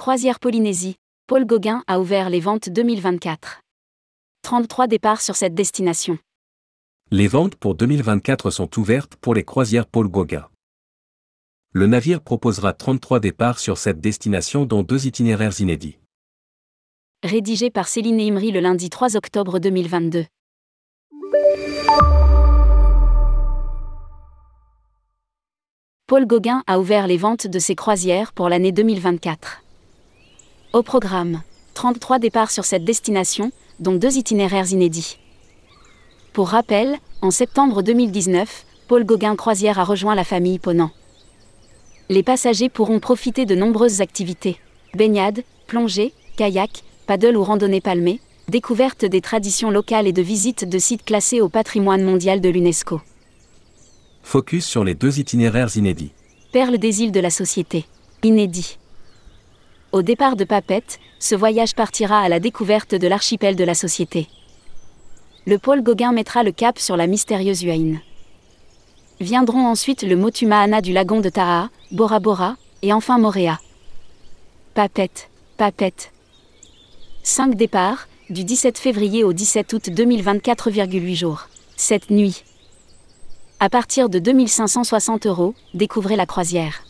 Croisière Polynésie, Paul Gauguin a ouvert les ventes 2024. 33 départs sur cette destination. Les ventes pour 2024 sont ouvertes pour les croisières Paul Gauguin. Le navire proposera 33 départs sur cette destination dont deux itinéraires inédits. Rédigé par Céline Imri le lundi 3 octobre 2022. Paul Gauguin a ouvert les ventes de ses croisières pour l'année 2024. Au programme, 33 départs sur cette destination, dont deux itinéraires inédits. Pour rappel, en septembre 2019, Paul Gauguin Croisière a rejoint la famille Ponant. Les passagers pourront profiter de nombreuses activités baignade, plongée, kayak, paddle ou randonnée palmée, découverte des traditions locales et de visite de sites classés au patrimoine mondial de l'UNESCO. Focus sur les deux itinéraires inédits. Perle des îles de la société. Inédit. Au départ de Papette, ce voyage partira à la découverte de l'archipel de la société. Le pôle Gauguin mettra le cap sur la mystérieuse Uaïne. Viendront ensuite le Motumahana du lagon de Taha, Bora Bora, et enfin Moréa. Papette, Papette. 5 départs, du 17 février au 17 août 2024,8 jours. Cette nuit. À partir de 2560 euros, découvrez la croisière.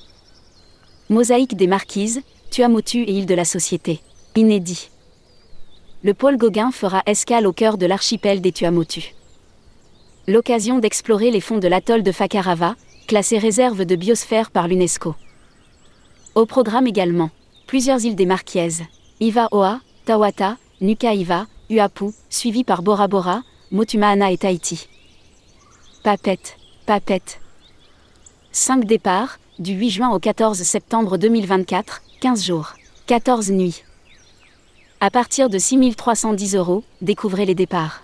Mosaïque des Marquises, Tuamotu et île de la Société. Inédit. Le pôle Gauguin fera escale au cœur de l'archipel des Tuamotu. L'occasion d'explorer les fonds de l'atoll de Fakarava, classé réserve de biosphère par l'UNESCO. Au programme également, plusieurs îles des Marquises, Iva Oa, Tawata, Nuka Iva, Uapu, suivi par Bora Bora, Motumaana et Tahiti. Papette, Papette. 5 départs, du 8 juin au 14 septembre 2024, 15 jours, 14 nuits. À partir de 6310 euros, découvrez les départs.